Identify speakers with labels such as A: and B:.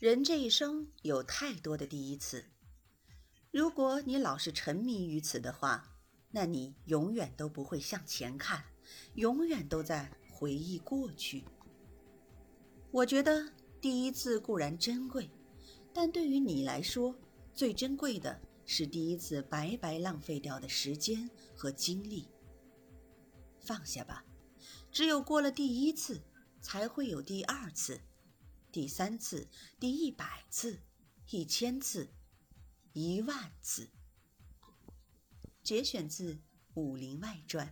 A: 人这一生有太多的第一次，如果你老是沉迷于此的话，那你永远都不会向前看，永远都在回忆过去。我觉得第一次固然珍贵，但对于你来说，最珍贵的是第一次白白浪费掉的时间和精力。放下吧，只有过了第一次，才会有第二次。第三次，第一百次，一千次，一万次。节选自《武林外传》。